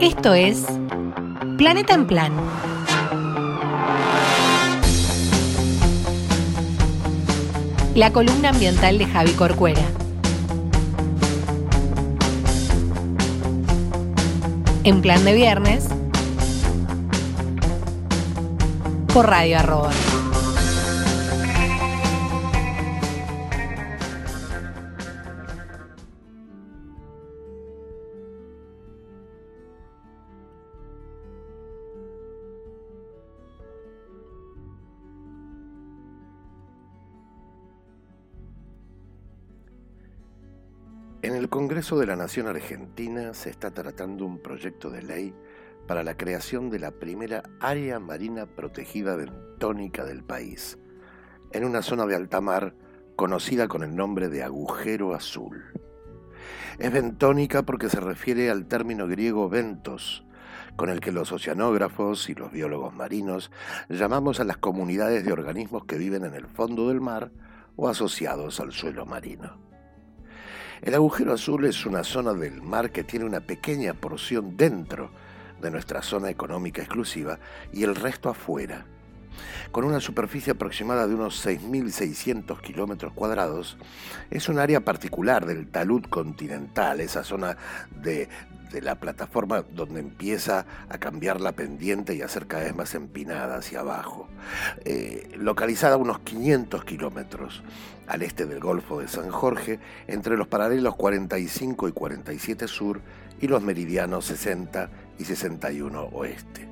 Esto es Planeta en Plan. La columna ambiental de Javi Corcuera. En plan de viernes. Por Radio Arroba. El Congreso de la Nación Argentina se está tratando un proyecto de ley para la creación de la primera área marina protegida bentónica del país, en una zona de alta mar conocida con el nombre de agujero azul. Es bentónica porque se refiere al término griego ventos, con el que los oceanógrafos y los biólogos marinos llamamos a las comunidades de organismos que viven en el fondo del mar o asociados al suelo marino. El agujero azul es una zona del mar que tiene una pequeña porción dentro de nuestra zona económica exclusiva y el resto afuera. Con una superficie aproximada de unos 6.600 kilómetros cuadrados, es un área particular del talud continental, esa zona de, la plataforma donde empieza a cambiar la pendiente y a ser cada vez más empinada hacia abajo, eh, localizada a unos 500 kilómetros al este del Golfo de San Jorge, entre los paralelos 45 y 47 sur y los meridianos 60 y 61 oeste.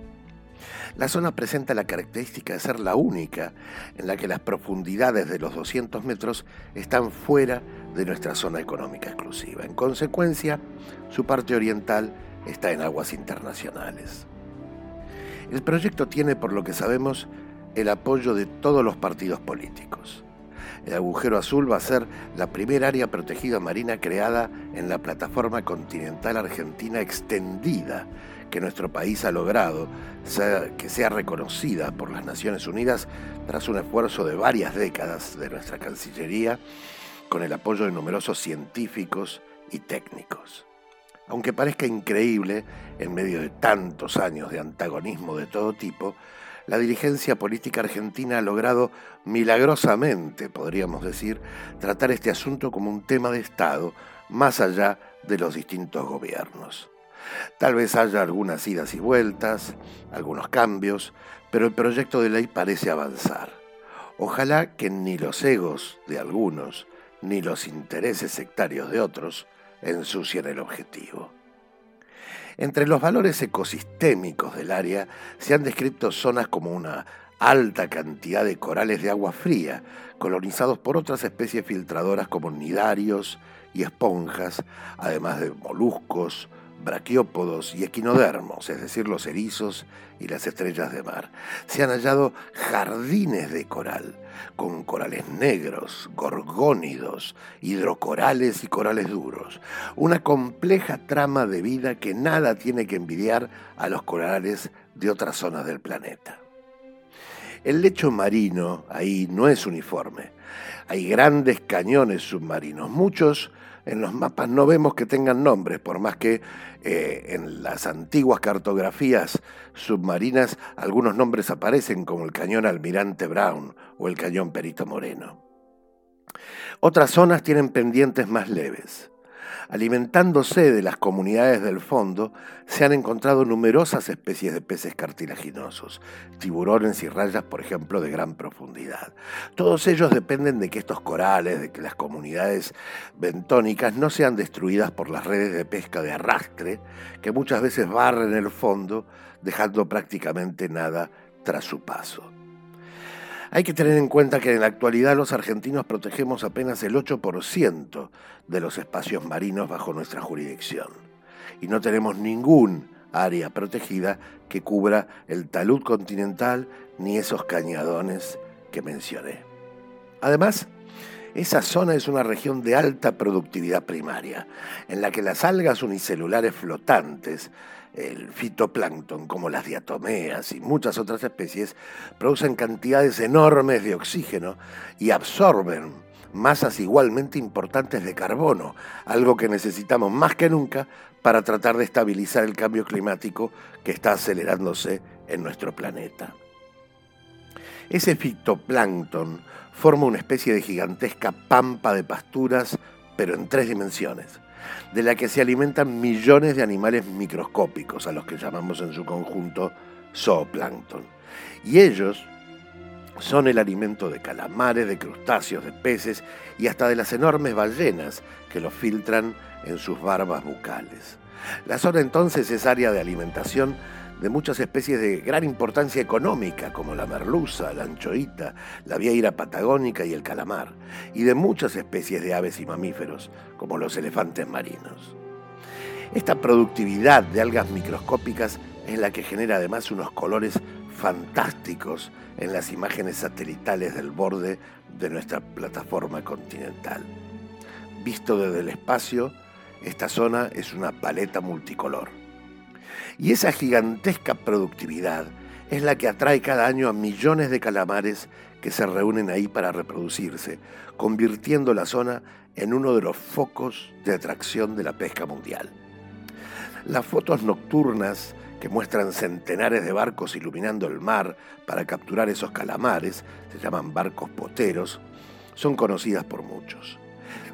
La zona presenta la característica de ser la única en la que las profundidades de los 200 metros están fuera de nuestra zona económica exclusiva. En consecuencia, su parte oriental está en aguas internacionales. El proyecto tiene, por lo que sabemos, el apoyo de todos los partidos políticos. El agujero azul va a ser la primera área protegida marina creada en la plataforma continental argentina extendida que nuestro país ha logrado que sea reconocida por las Naciones Unidas tras un esfuerzo de varias décadas de nuestra Cancillería con el apoyo de numerosos científicos y técnicos. Aunque parezca increíble, en medio de tantos años de antagonismo de todo tipo, la dirigencia política argentina ha logrado milagrosamente, podríamos decir, tratar este asunto como un tema de Estado más allá de los distintos gobiernos. Tal vez haya algunas idas y vueltas, algunos cambios, pero el proyecto de ley parece avanzar. Ojalá que ni los egos de algunos, ni los intereses sectarios de otros ensucien el objetivo. Entre los valores ecosistémicos del área se han descrito zonas como una alta cantidad de corales de agua fría, colonizados por otras especies filtradoras como nidarios y esponjas, además de moluscos, braquiópodos y equinodermos, es decir, los erizos y las estrellas de mar. Se han hallado jardines de coral, con corales negros, gorgónidos, hidrocorales y corales duros. Una compleja trama de vida que nada tiene que envidiar a los corales de otras zonas del planeta. El lecho marino ahí no es uniforme. Hay grandes cañones submarinos, muchos en los mapas no vemos que tengan nombres, por más que eh, en las antiguas cartografías submarinas algunos nombres aparecen como el cañón Almirante Brown o el cañón Perito Moreno. Otras zonas tienen pendientes más leves. Alimentándose de las comunidades del fondo, se han encontrado numerosas especies de peces cartilaginosos, tiburones y rayas, por ejemplo, de gran profundidad. Todos ellos dependen de que estos corales, de que las comunidades bentónicas no sean destruidas por las redes de pesca de arrastre, que muchas veces barren el fondo, dejando prácticamente nada tras su paso. Hay que tener en cuenta que en la actualidad los argentinos protegemos apenas el 8% de los espacios marinos bajo nuestra jurisdicción y no tenemos ningún área protegida que cubra el talud continental ni esos cañadones que mencioné. Además, esa zona es una región de alta productividad primaria, en la que las algas unicelulares flotantes el fitoplancton, como las diatomeas y muchas otras especies, producen cantidades enormes de oxígeno y absorben masas igualmente importantes de carbono, algo que necesitamos más que nunca para tratar de estabilizar el cambio climático que está acelerándose en nuestro planeta. Ese fitoplancton forma una especie de gigantesca pampa de pasturas, pero en tres dimensiones, de la que se alimentan millones de animales microscópicos, a los que llamamos en su conjunto zooplancton. Y ellos son el alimento de calamares, de crustáceos, de peces y hasta de las enormes ballenas que los filtran en sus barbas bucales. La zona entonces es área de alimentación de muchas especies de gran importancia económica, como la merluza, la anchoita, la vieira patagónica y el calamar, y de muchas especies de aves y mamíferos, como los elefantes marinos. Esta productividad de algas microscópicas es la que genera además unos colores fantásticos en las imágenes satelitales del borde de nuestra plataforma continental. Visto desde el espacio, esta zona es una paleta multicolor. Y esa gigantesca productividad es la que atrae cada año a millones de calamares que se reúnen ahí para reproducirse, convirtiendo la zona en uno de los focos de atracción de la pesca mundial. Las fotos nocturnas que muestran centenares de barcos iluminando el mar para capturar esos calamares, se llaman barcos poteros, son conocidas por muchos.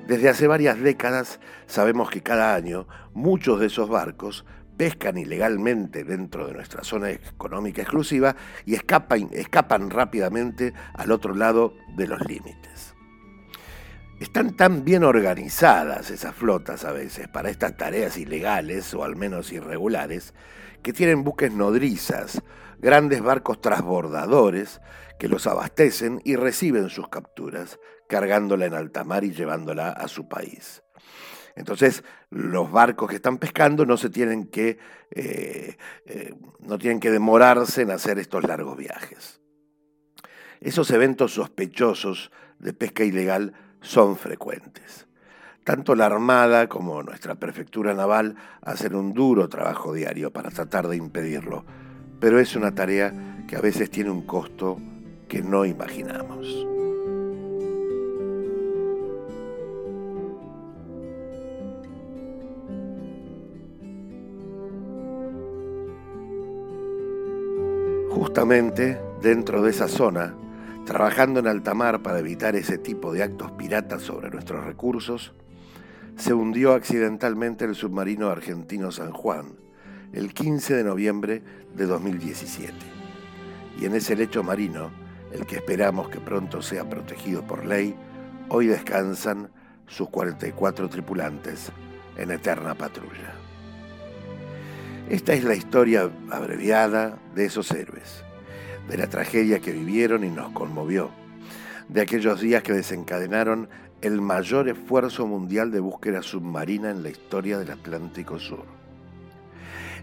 Desde hace varias décadas sabemos que cada año muchos de esos barcos pescan ilegalmente dentro de nuestra zona económica exclusiva y escapan, escapan rápidamente al otro lado de los límites. Están tan bien organizadas esas flotas a veces para estas tareas ilegales o al menos irregulares que tienen buques nodrizas, grandes barcos transbordadores que los abastecen y reciben sus capturas, cargándola en alta mar y llevándola a su país. Entonces, los barcos que están pescando no se tienen que, eh, eh, no tienen que demorarse en hacer estos largos viajes. Esos eventos sospechosos de pesca ilegal son frecuentes. Tanto la Armada como nuestra Prefectura Naval hacen un duro trabajo diario para tratar de impedirlo, pero es una tarea que a veces tiene un costo que no imaginamos. Justamente dentro de esa zona, trabajando en alta mar para evitar ese tipo de actos piratas sobre nuestros recursos, se hundió accidentalmente el submarino argentino San Juan el 15 de noviembre de 2017. Y en ese lecho marino, el que esperamos que pronto sea protegido por ley, hoy descansan sus 44 tripulantes en eterna patrulla. Esta es la historia abreviada de esos héroes, de la tragedia que vivieron y nos conmovió, de aquellos días que desencadenaron el mayor esfuerzo mundial de búsqueda submarina en la historia del Atlántico Sur.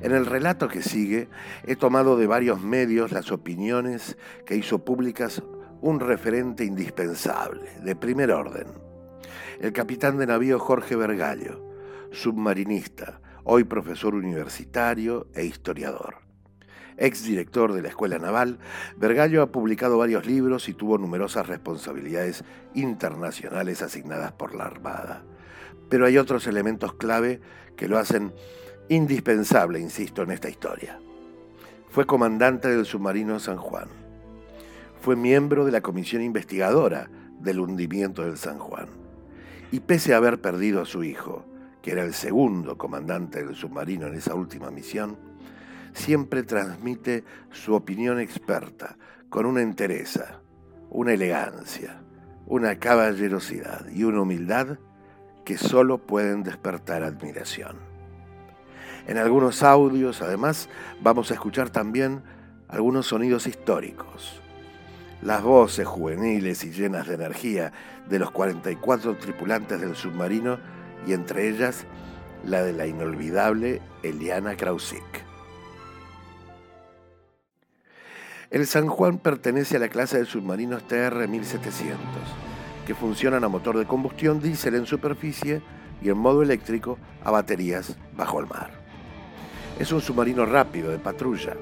En el relato que sigue he tomado de varios medios las opiniones que hizo públicas un referente indispensable, de primer orden, el capitán de navío Jorge Vergallo, submarinista, hoy profesor universitario e historiador ex director de la Escuela Naval, Vergallo ha publicado varios libros y tuvo numerosas responsabilidades internacionales asignadas por la Armada. Pero hay otros elementos clave que lo hacen indispensable, insisto, en esta historia. Fue comandante del submarino San Juan. Fue miembro de la comisión investigadora del hundimiento del San Juan. Y pese a haber perdido a su hijo, que era el segundo comandante del submarino en esa última misión, siempre transmite su opinión experta, con una entereza, una elegancia, una caballerosidad y una humildad que solo pueden despertar admiración. En algunos audios, además, vamos a escuchar también algunos sonidos históricos. Las voces juveniles y llenas de energía de los 44 tripulantes del submarino y entre ellas la de la inolvidable Eliana Krausik. El San Juan pertenece a la clase de submarinos TR-1700, que funcionan a motor de combustión diésel en superficie y en modo eléctrico a baterías bajo el mar. Es un submarino rápido de patrulla.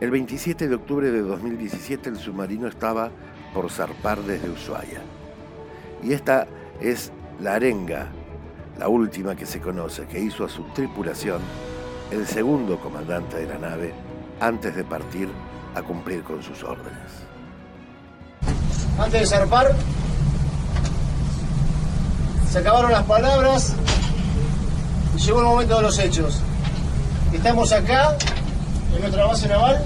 El 27 de octubre de 2017 el submarino estaba por zarpar desde Ushuaia. Y esta es la arenga, la última que se conoce, que hizo a su tripulación el segundo comandante de la nave antes de partir a cumplir con sus órdenes. Antes de zarpar, se acabaron las palabras y llegó el momento de los hechos. Estamos acá, en nuestra base naval,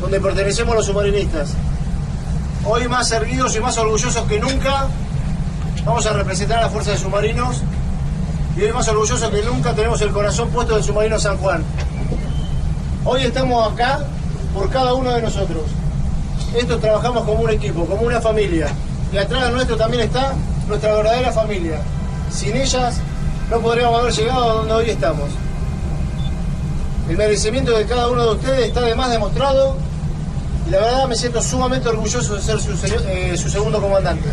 donde pertenecemos los submarinistas. Hoy más erguidos y más orgullosos que nunca, vamos a representar a la Fuerza de Submarinos y hoy más orgullosos que nunca tenemos el corazón puesto del submarino San Juan. Hoy estamos acá por cada uno de nosotros. Esto trabajamos como un equipo, como una familia. Y atrás de nuestro también está nuestra verdadera familia. Sin ellas no podríamos haber llegado a donde hoy estamos. El merecimiento de cada uno de ustedes está además demostrado y la verdad me siento sumamente orgulloso de ser su, eh, su segundo comandante.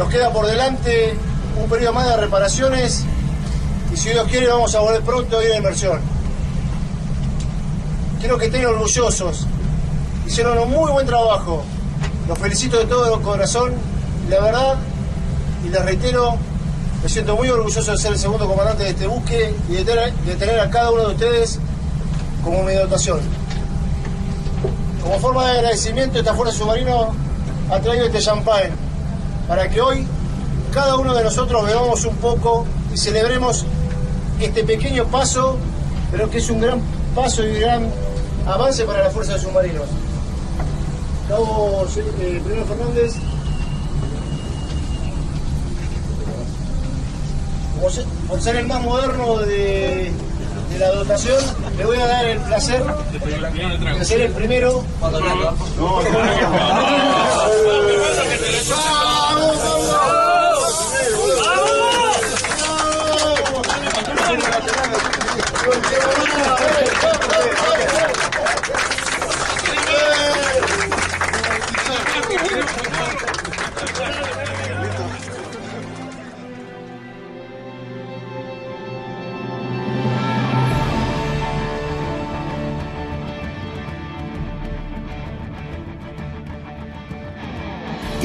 Nos queda por delante un periodo más de reparaciones y si Dios quiere vamos a volver pronto a ir a inversión. Quiero que estén orgullosos. Hicieron un muy buen trabajo. Los felicito de todo corazón. La verdad, y les reitero, me siento muy orgulloso de ser el segundo comandante de este buque y de tener, a cada uno de ustedes como mi dotación. Como forma de agradecimiento, esta Fuerza Submarino ha traído este champán para que hoy cada uno de nosotros bebamos un poco y celebremos este pequeño paso, pero que es un gran paso y un gran avance para la Fuerza de Submarinos. Cabo eh, Primero Fernández. Por ser el más moderno de, de la dotación, le voy a dar el placer de ser el primero. No, y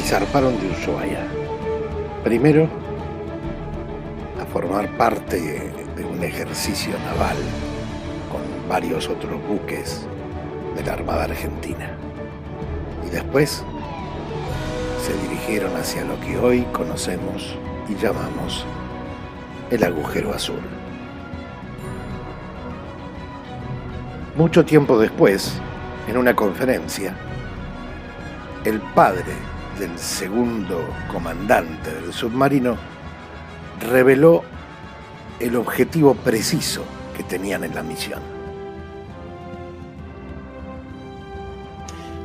zarparon de Ushuaia. Primero, a formar parte de un ejercicio naval con varios otros buques de la Armada Argentina. Y después se dirigieron hacia lo que hoy conocemos y llamamos el agujero azul. Mucho tiempo después, en una conferencia, el padre del segundo comandante del submarino reveló el objetivo preciso que tenían en la misión.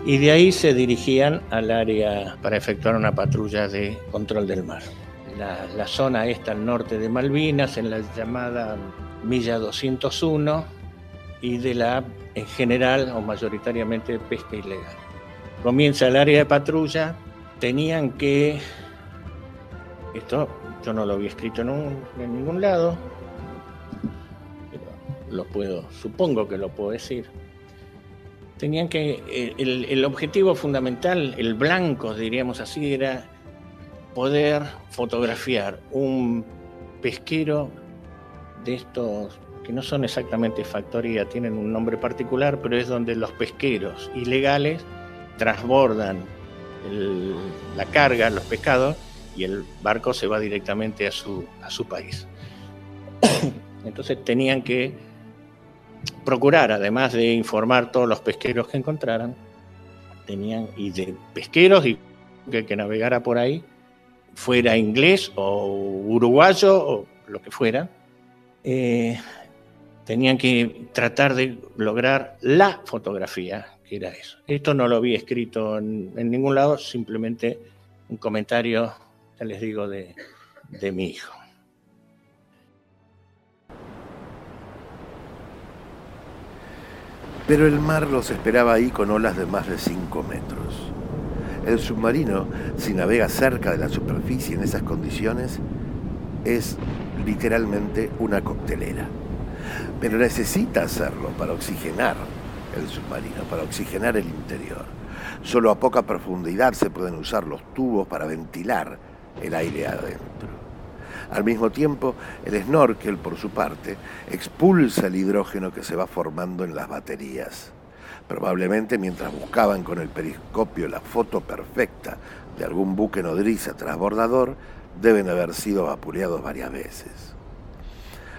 Y de ahí se dirigían al área para efectuar una patrulla de control del mar. La, la zona esta al norte de Malvinas, en la llamada Milla 201, y de la, en general o mayoritariamente, pesca ilegal. Comienza el área de patrulla, tenían que, esto yo no lo había escrito en, un, en ningún lado, pero lo puedo, supongo que lo puedo decir. Tenían que, eh, el, el objetivo fundamental, el blanco, diríamos así, era poder fotografiar un pesquero de estos que no son exactamente factoría, tienen un nombre particular, pero es donde los pesqueros ilegales transbordan la carga, los pescados, y el barco se va directamente a su, a su país. Entonces tenían que procurar, además de informar todos los pesqueros que encontraran, tenían, y de pesqueros y que, navegara por ahí, fuera inglés o uruguayo o lo que fuera, eh, tenían que tratar de lograr la fotografía, era eso. Esto no lo había escrito en, ningún lado, simplemente un comentario, ya les digo, de, de mi hijo. Pero el mar los esperaba ahí con olas de más de 5 metros. El submarino, si navega cerca de la superficie en esas condiciones, es literalmente una coctelera. Pero necesita hacerlo para oxigenar el submarino, para oxigenar el interior. Solo a poca profundidad se pueden usar los tubos para ventilar el aire adentro. Al mismo tiempo, el snorkel, por su parte, expulsa el hidrógeno que se va formando en las baterías. Probablemente mientras buscaban con el periscopio la foto perfecta de algún buque nodriza transbordador, deben haber sido vapuleados varias veces.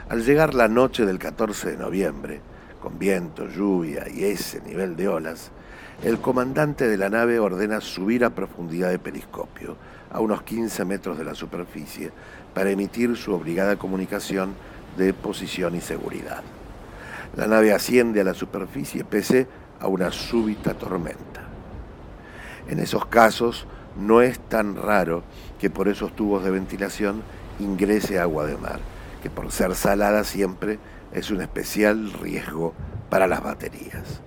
Al llegar la noche del 14 de noviembre, con viento, lluvia y ese nivel de olas, el comandante de la nave ordena subir a profundidad de periscopio, a unos 15 metros de la superficie, para emitir su obligada comunicación de posición y seguridad. La nave asciende a la superficie pese a una súbita tormenta. En esos casos no es tan raro que por esos tubos de ventilación ingrese agua de mar, que por ser salada siempre es un especial riesgo para las baterías.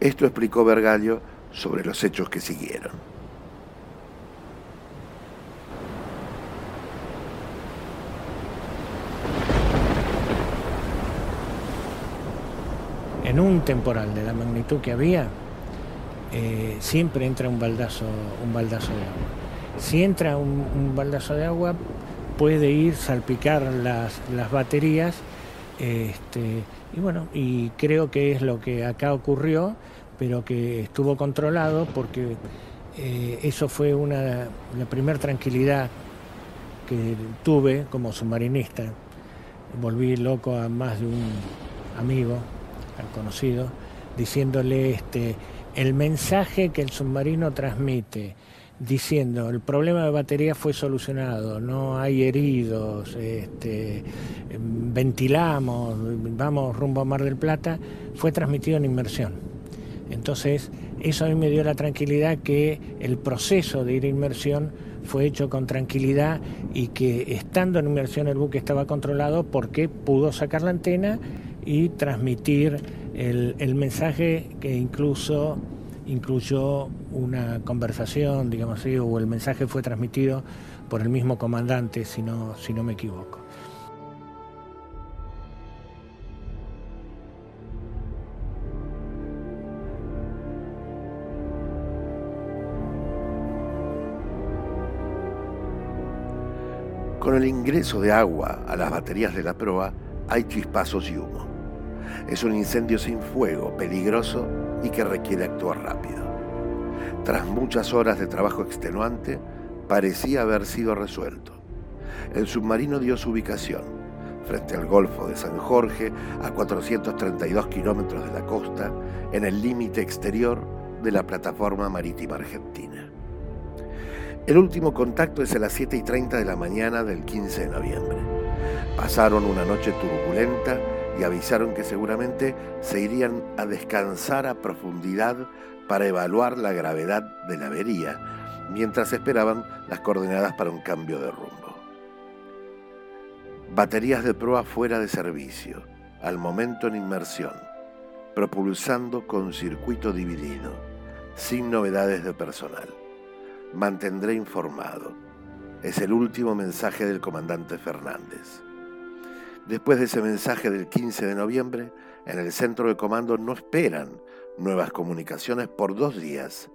Esto explicó Bergallo sobre los hechos que siguieron. En un temporal de la magnitud que había, eh, siempre entra un baldazo, un baldazo de agua. Si entra un, baldazo de agua, puede ir salpicar las, las baterías este, y bueno, y creo que es lo que acá ocurrió, pero que estuvo controlado porque eh, eso fue una, la primera tranquilidad que tuve como submarinista. Volví loco a más de un amigo, al conocido, diciéndole este, el mensaje que el submarino transmite diciendo el problema de batería fue solucionado, no hay heridos, este, ventilamos, vamos rumbo a Mar del Plata, fue transmitido en inmersión. Entonces, eso a mí me dio la tranquilidad que el proceso de ir a inmersión fue hecho con tranquilidad y que estando en inmersión el buque estaba controlado porque pudo sacar la antena y transmitir el, el mensaje que incluso incluyó una conversación, digamos así, o el mensaje fue transmitido por el mismo comandante, si no, si no me equivoco. Con el ingreso de agua a las baterías de la proa hay chispazos y humo. Es un incendio sin fuego, peligroso y que requiere actuar rápido. Tras muchas horas de trabajo extenuante, parecía haber sido resuelto. El submarino dio su ubicación, frente al Golfo de San Jorge, a 432 kilómetros de la costa, en el límite exterior de la plataforma marítima argentina. El último contacto es a las 7 y 30 de la mañana del 15 de noviembre. Pasaron una noche turbulenta y avisaron que seguramente se irían a descansar a profundidad para evaluar la gravedad de la avería, mientras esperaban las coordenadas para un cambio de rumbo. Baterías de proa fuera de servicio, al momento en inmersión, propulsando con circuito dividido, sin novedades de personal. Mantendré informado. Es el último mensaje del comandante Fernández. Después de ese mensaje del 15 de noviembre, en el centro de comando no esperan nuevas comunicaciones por dos días.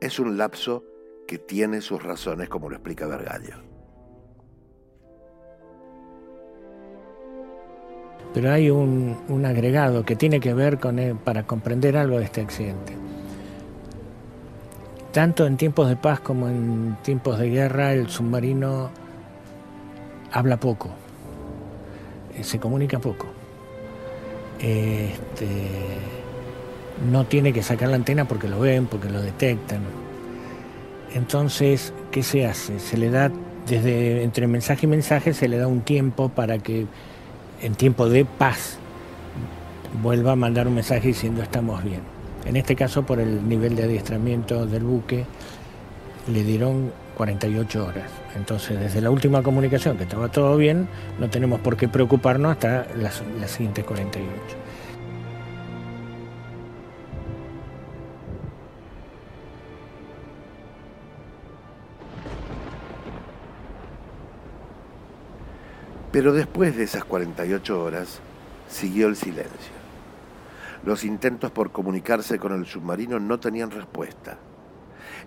Es un lapso que tiene sus razones, como lo explica Vergallo. Pero hay un, agregado que tiene que ver con para comprender algo de este accidente. Tanto en tiempos de paz como en tiempos de guerra, el submarino habla poco eh, se comunica poco. Este, no tiene que sacar la antena porque lo ven, porque lo detectan. Entonces, ¿qué se hace? Se le da, desde entre mensaje y mensaje, se le da un tiempo para que en tiempo de paz vuelva a mandar un mensaje diciendo estamos bien. En este caso, por el nivel de adiestramiento del buque, le dieron 48 horas. Entonces, desde la última comunicación, que estaba todo bien, no tenemos por qué preocuparnos hasta las, siguientes 48. Pero después de esas 48 horas, siguió el silencio. Los intentos por comunicarse con el submarino no tenían respuesta.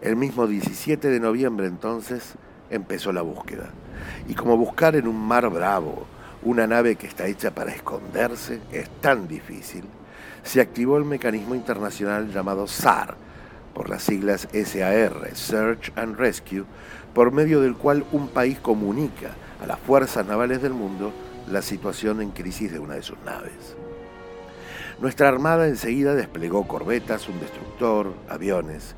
El mismo 17 de noviembre entonces empezó la búsqueda. Y como buscar en un mar bravo una nave que está hecha para esconderse es tan difícil, se activó el mecanismo internacional llamado SAR, por las siglas SAR, Search and Rescue, por medio del cual un país comunica a las fuerzas navales del mundo la situación en crisis de una de sus naves. Nuestra armada enseguida desplegó corbetas, un destructor, aviones,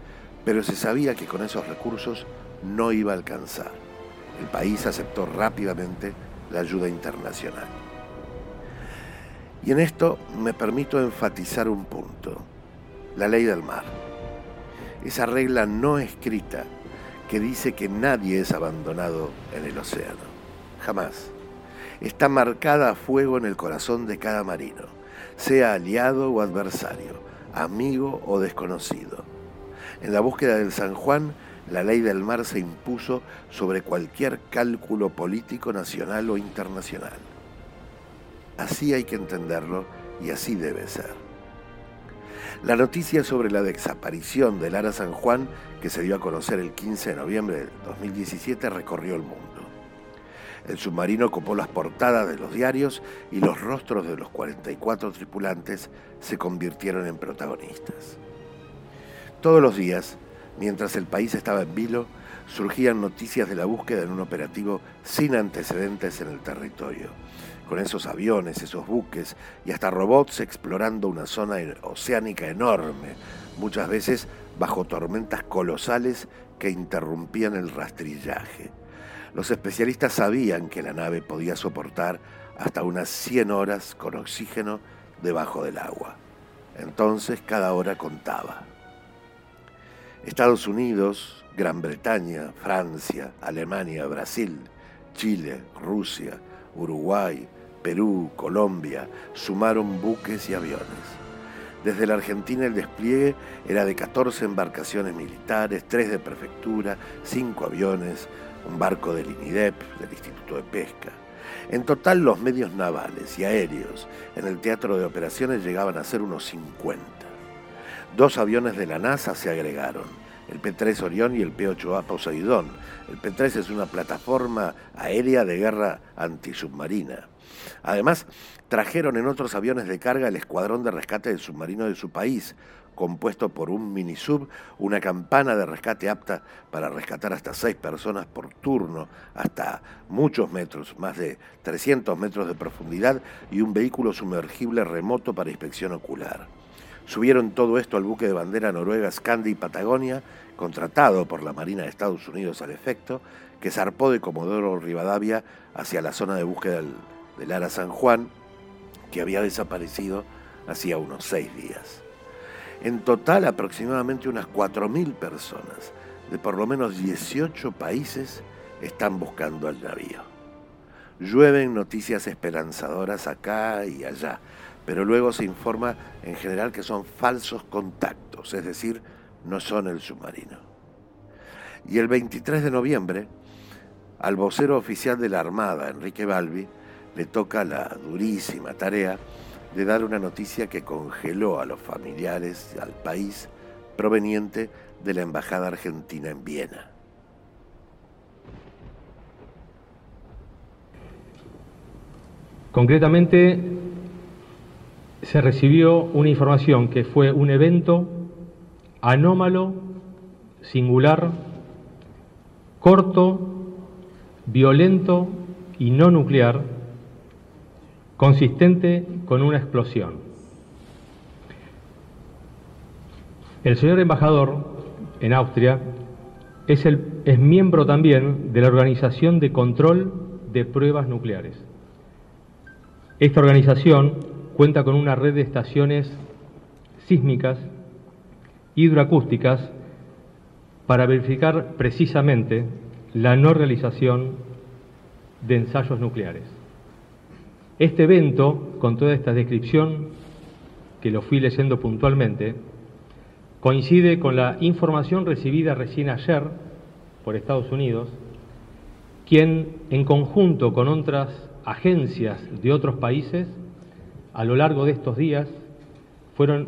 pero se sabía que con esos recursos no iba a alcanzar. El país aceptó rápidamente la ayuda internacional. Y en esto me permito enfatizar un punto, la ley del mar. Esa regla no escrita que dice que nadie es abandonado en el océano. Jamás. Está marcada a fuego en el corazón de cada marino, sea aliado o adversario, amigo o desconocido. En la búsqueda del San Juan, la ley del mar se impuso sobre cualquier cálculo político nacional o internacional. Así hay que entenderlo y así debe ser. La noticia sobre la desaparición del Ara San Juan, que se dio a conocer el 15 de noviembre de 2017, recorrió el mundo. El submarino copó las portadas de los diarios y los rostros de los 44 tripulantes se convirtieron en protagonistas. Todos los días, mientras el país estaba en vilo, surgían noticias de la búsqueda en un operativo sin antecedentes en el territorio con esos aviones, esos buques y hasta robots explorando una zona oceánica enorme, muchas veces bajo tormentas colosales que interrumpían el rastrillaje. Los especialistas sabían que la nave podía soportar hasta unas 100 horas con oxígeno debajo del agua. Entonces cada hora contaba. Estados Unidos, Gran Bretaña, Francia, Alemania, Brasil, Chile, Rusia, Uruguay, Perú, Colombia, sumaron buques y aviones. Desde la Argentina el despliegue era de 14 embarcaciones militares, 3 de prefectura, 5 aviones, un barco del INIDEP, del Instituto de Pesca. En total los medios navales y aéreos en el teatro de operaciones llegaban a ser unos 50. Dos aviones de la NASA se agregaron, el P-3 Orión y el P-8A Poseidón. El P-3 es una plataforma aérea de guerra antisubmarina. Además, trajeron en otros aviones de carga el escuadrón de rescate del submarino de su país, compuesto por un minisub, una campana de rescate apta para rescatar hasta seis personas por turno, hasta muchos metros, más de 300 metros de profundidad, y un vehículo sumergible remoto para inspección ocular. Subieron todo esto al buque de bandera noruega Scandi Patagonia, contratado por la Marina de Estados Unidos al efecto, que zarpó de Comodoro Rivadavia hacia la zona de búsqueda del Ara San Juan, que había desaparecido hacía unos seis días. En total, aproximadamente unas 4.000 personas de por lo menos 18 países están buscando al navío. Llueven noticias esperanzadoras acá y allá, pero luego se informa en general que son falsos contactos, es decir, no son el submarino. Y el 23 de noviembre, al vocero oficial de la Armada, Enrique Balbi, le toca la durísima tarea de dar una noticia que congeló a los familiares al país proveniente de la Embajada Argentina en Viena. Concretamente, se recibió una información que fue un evento anómalo, singular, corto, violento y no nuclear, consistente con una explosión. El señor embajador en Austria es, es miembro también de la Organización de Control de Pruebas Nucleares. Esta organización cuenta con una red de estaciones sísmicas, hidroacústicas, para verificar precisamente la no realización de ensayos nucleares. Este evento, con toda esta descripción, que lo fui leyendo puntualmente, coincide con la información recibida recién ayer por Estados Unidos, quien en conjunto con otras agencias de otros países, a lo largo de estos días, fueron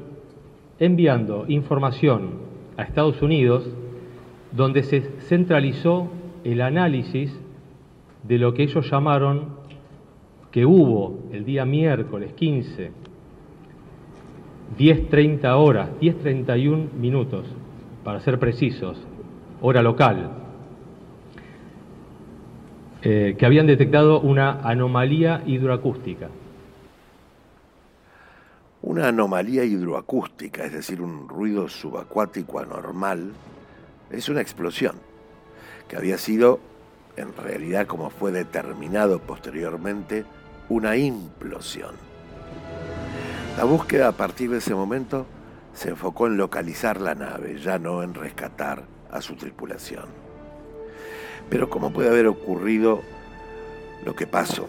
enviando información a Estados Unidos donde se centralizó el análisis de lo que ellos llamaron que hubo el día miércoles 15, 10.30 horas, 10.31 minutos, para ser precisos, hora local, eh, que habían detectado una anomalía hidroacústica. Una anomalía hidroacústica, es decir, un ruido subacuático anormal, es una explosión que había sido, en realidad como fue determinado posteriormente, una implosión. La búsqueda a partir de ese momento se enfocó en localizar la nave, ya no en rescatar a su tripulación. Pero ¿cómo puede haber ocurrido lo que pasó?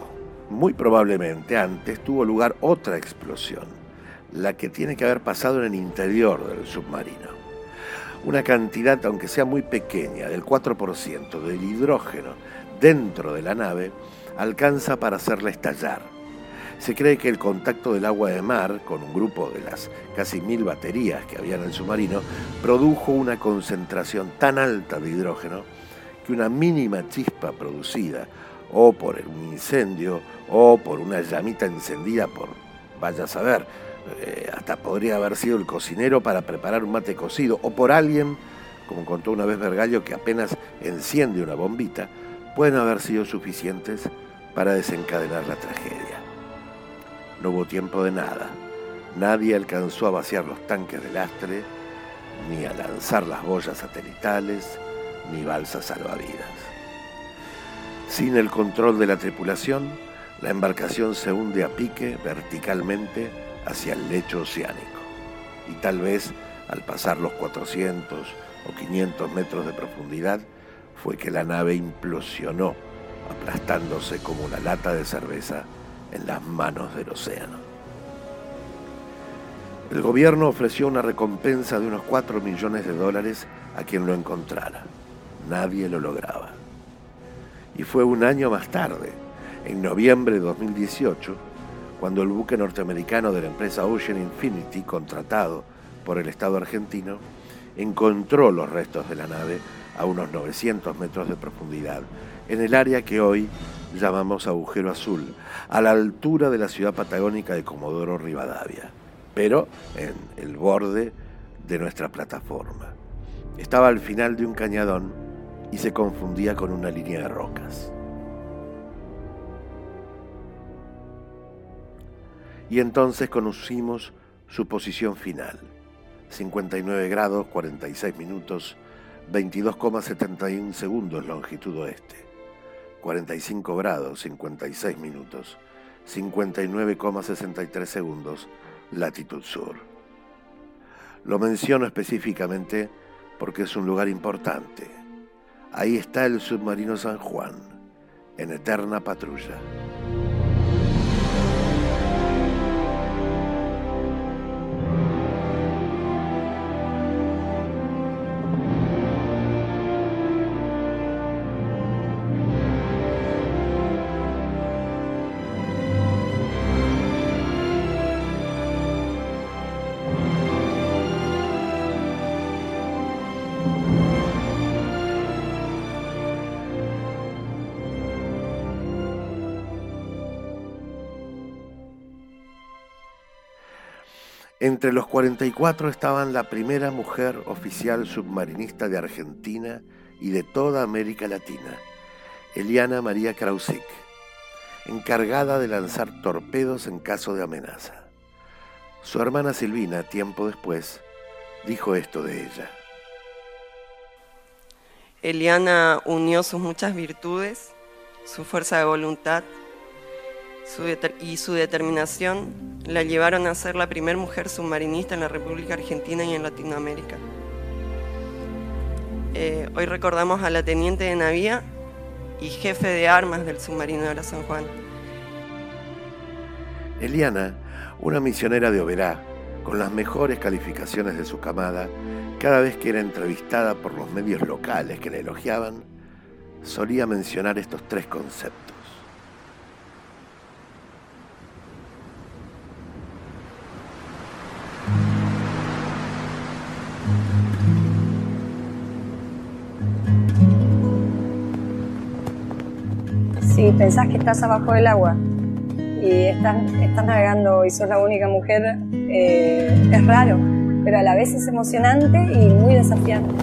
Muy probablemente antes tuvo lugar otra explosión, la que tiene que haber pasado en el interior del submarino. Una cantidad, aunque sea muy pequeña, del 4% del hidrógeno dentro de la nave, alcanza para hacerla estallar. Se cree que el contacto del agua de mar con un grupo de las casi mil baterías que había en el submarino produjo una concentración tan alta de hidrógeno que una mínima chispa producida o por un incendio o por una llamita encendida por, vaya a saber, eh, hasta podría haber sido el cocinero para preparar un mate cocido o por alguien, como contó una vez Vergallo, que apenas enciende una bombita, pueden haber sido suficientes para desencadenar la tragedia. No hubo tiempo de nada. Nadie alcanzó a vaciar los tanques de lastre, ni a lanzar las boyas satelitales, ni balsas salvavidas. Sin el control de la tripulación, la embarcación se hunde a pique verticalmente hacia el lecho oceánico. Y tal vez al pasar los 400 o 500 metros de profundidad fue que la nave implosionó aplastándose como una lata de cerveza en las manos del océano. El gobierno ofreció una recompensa de unos 4 millones de dólares a quien lo encontrara. Nadie lo lograba. Y fue un año más tarde, en noviembre de 2018, cuando el buque norteamericano de la empresa Ocean Infinity, contratado por el Estado argentino, encontró los restos de la nave a unos 900 metros de profundidad en el área que hoy llamamos agujero azul, a la altura de la ciudad patagónica de Comodoro Rivadavia, pero en el borde de nuestra plataforma. Estaba al final de un cañadón y se confundía con una línea de rocas. Y entonces conocimos su posición final, 59 grados 46 minutos 22,71 segundos longitud oeste. 45 grados 56 minutos, 59,63 segundos latitud sur. Lo menciono específicamente porque es un lugar importante. Ahí está el submarino San Juan, en eterna patrulla. Entre los 44 estaban la primera mujer oficial submarinista de Argentina y de toda América Latina, Eliana María Krausik, encargada de lanzar torpedos en caso de amenaza. Su hermana Silvina, tiempo después, dijo esto de ella. Eliana unió sus muchas virtudes, su fuerza de voluntad y su determinación la llevaron a ser la primera mujer submarinista en la República Argentina y en Latinoamérica. Eh, hoy recordamos a la teniente de navío y jefe de armas del submarino de la San Juan. Eliana, una misionera de Oberá, con las mejores calificaciones de su camada, cada vez que era entrevistada por los medios locales que la elogiaban, solía mencionar estos tres conceptos. Pensás que estás abajo del agua y estás, navegando y sos la única mujer, eh, es raro, pero a la vez es emocionante y muy desafiante.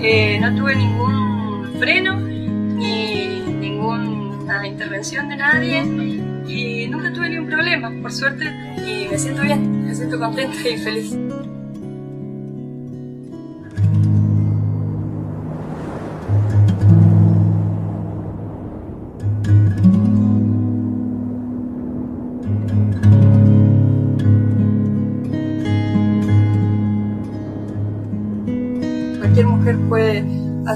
Eh, no tuve ningún freno ni ninguna intervención de nadie y nunca tuve ningún problema, por suerte, y me siento bien, me siento contenta y feliz.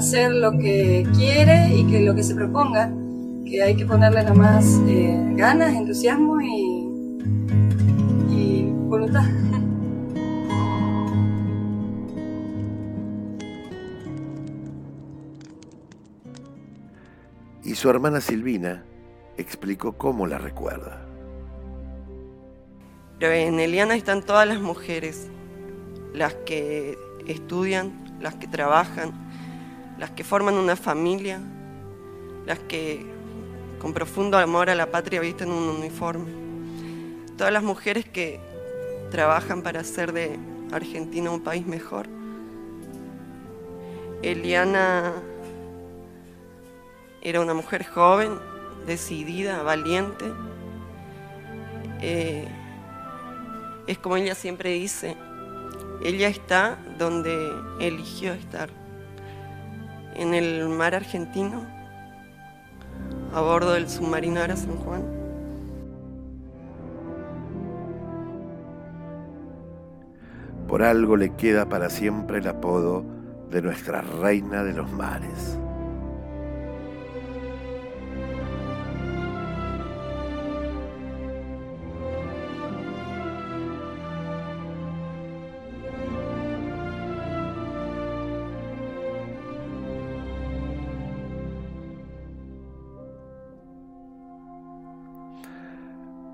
Hacer lo que quiere y que lo que se proponga, que hay que ponerle nada más eh, ganas, entusiasmo y, y voluntad. Y su hermana Silvina explicó cómo la recuerda. Pero en Eliana están todas las mujeres, las que estudian, las que trabajan, las que forman una familia, las que con profundo amor a la patria visten un uniforme. Todas las mujeres que trabajan para hacer de Argentina un país mejor. Eliana era una mujer joven, decidida, valiente. Eh, es como ella siempre dice, ella está donde eligió estar, en el mar argentino, a bordo del submarino Ara San Juan. Por algo le queda para siempre el apodo de nuestra reina de los mares.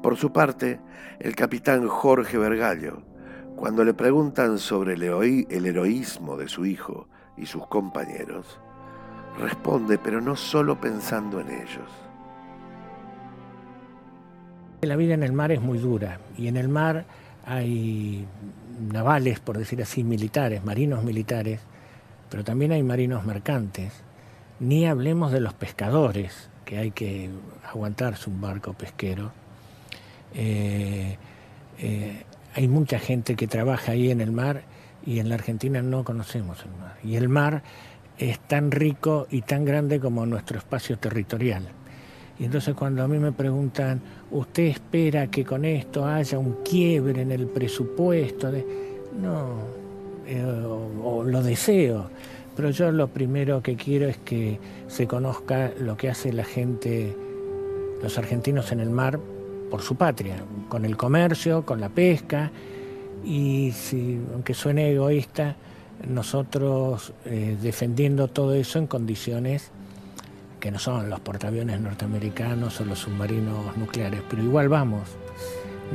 Por su parte, el capitán Jorge Vergallo, cuando le preguntan sobre el, heroísmo de su hijo y sus compañeros, responde, pero no solo pensando en ellos. La vida en el mar es muy dura y en el mar hay navales, por decir así, militares, marinos militares, pero también hay marinos mercantes. Ni hablemos de los pescadores, que hay que aguantarse un barco pesquero eh, eh, hay mucha gente que trabaja ahí en el mar y en la Argentina no conocemos el mar. Y el mar es tan rico y tan grande como nuestro espacio territorial. Y entonces cuando a mí me preguntan, ¿usted espera que con esto haya un quiebre en el presupuesto? No, eh, o lo deseo, pero yo lo primero que quiero es que se conozca lo que hace la gente, los argentinos en el mar, por su patria, con el comercio, con la pesca, y si, aunque suene egoísta, nosotros eh, defendiendo todo eso en condiciones que no son los portaaviones norteamericanos o los submarinos nucleares, pero igual vamos,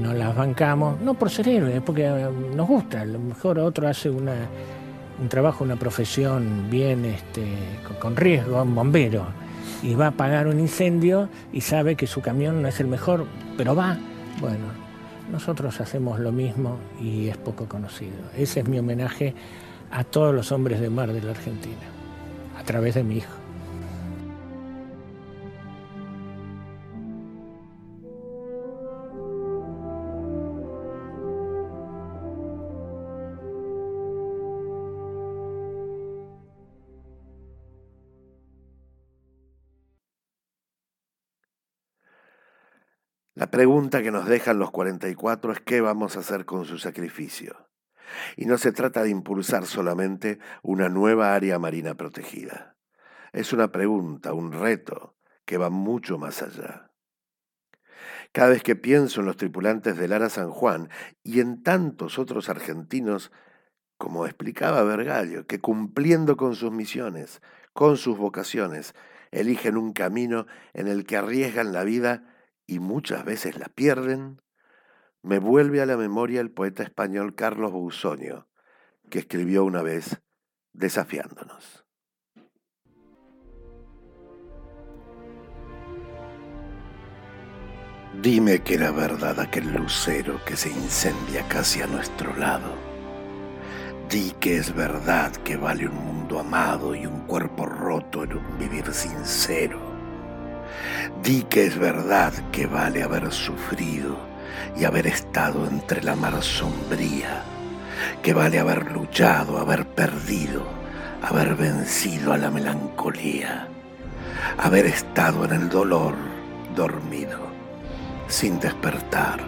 no las bancamos, no por ser héroes, porque eh, nos gusta, a lo mejor otro hace una, un trabajo, una profesión bien este, con riesgo, un bombero, y va a apagar un incendio y sabe que su camión no es el mejor, pero va. Bueno, nosotros hacemos lo mismo y es poco conocido. Ese es mi homenaje a todos los hombres de mar de la Argentina, a través de mi hijo. La pregunta que nos dejan los 44 es qué vamos a hacer con su sacrificio. Y no se trata de impulsar solamente una nueva área marina protegida. Es una pregunta, un reto que va mucho más allá. Cada vez que pienso en los tripulantes del Ara San Juan y en tantos otros argentinos, como explicaba Vergallo, que cumpliendo con sus misiones, con sus vocaciones, eligen un camino en el que arriesgan la vida y muchas veces la pierden, me vuelve a la memoria el poeta español Carlos Busonio, que escribió una vez desafiándonos. Dime que era verdad aquel lucero que se incendia casi a nuestro lado. Di que es verdad que vale un mundo amado y un cuerpo roto en un vivir sincero. Di que es verdad que vale haber sufrido y haber estado entre la mar sombría, que vale haber luchado, haber perdido, haber vencido a la melancolía, haber estado en el dolor dormido sin despertar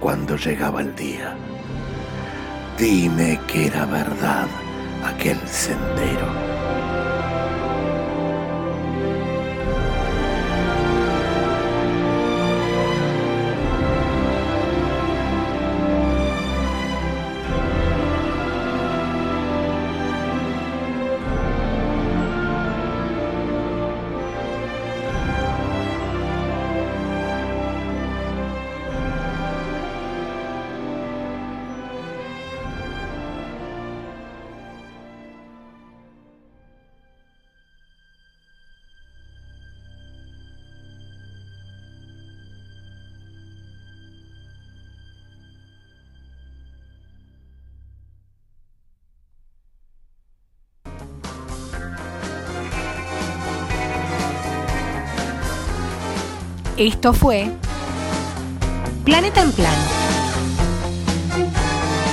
cuando llegaba el día. Dime que era verdad aquel sendero. Esto fue Planeta en Plan.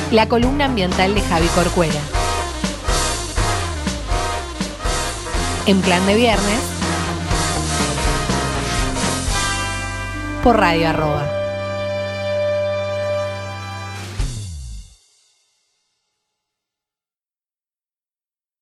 La columna ambiental de Javi Corcuera. En plan de viernes. Por Radio Arroba.